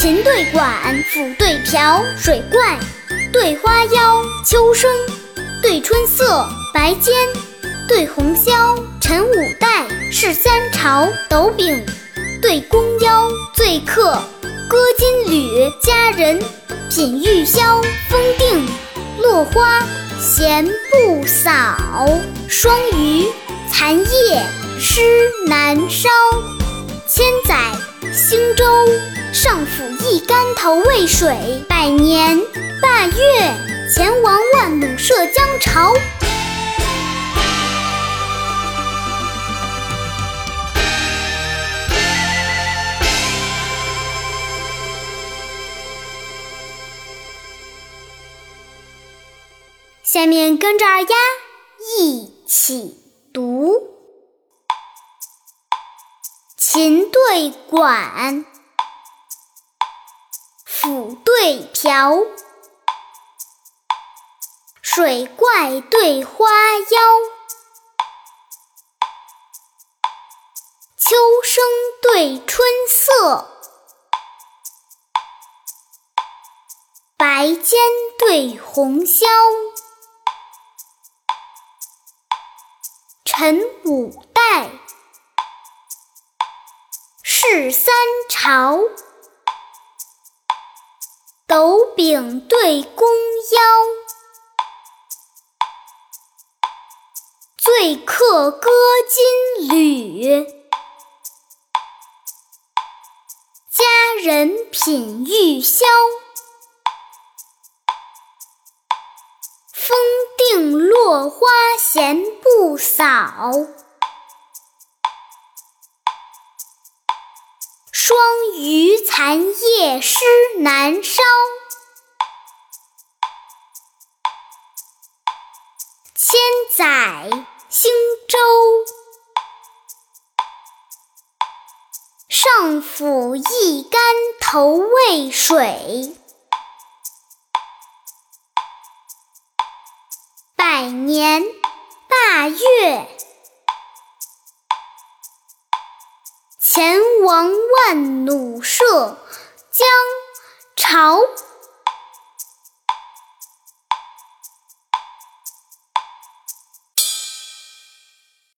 琴对管，斧对瓢，水怪对花妖，秋声对春色，白尖对红绡，陈五代，是三朝，斗柄对弓腰，醉客歌金缕，佳人品玉箫，风定落花闲不扫，霜鱼残叶湿难烧，千载兴周上头渭水，百年霸月前王万弩射江潮。下面跟着二丫一起读：琴对管，斧对瓢，水怪对花妖，秋声对春色，白尖对红绡。陈五代，是三朝，柄对弓腰，醉客歌金缕，佳人品玉箫。风定落花闲不扫，双鱼残叶湿难烧。千载兴周上府一竿投渭水。百年霸月，前王万弩射江潮。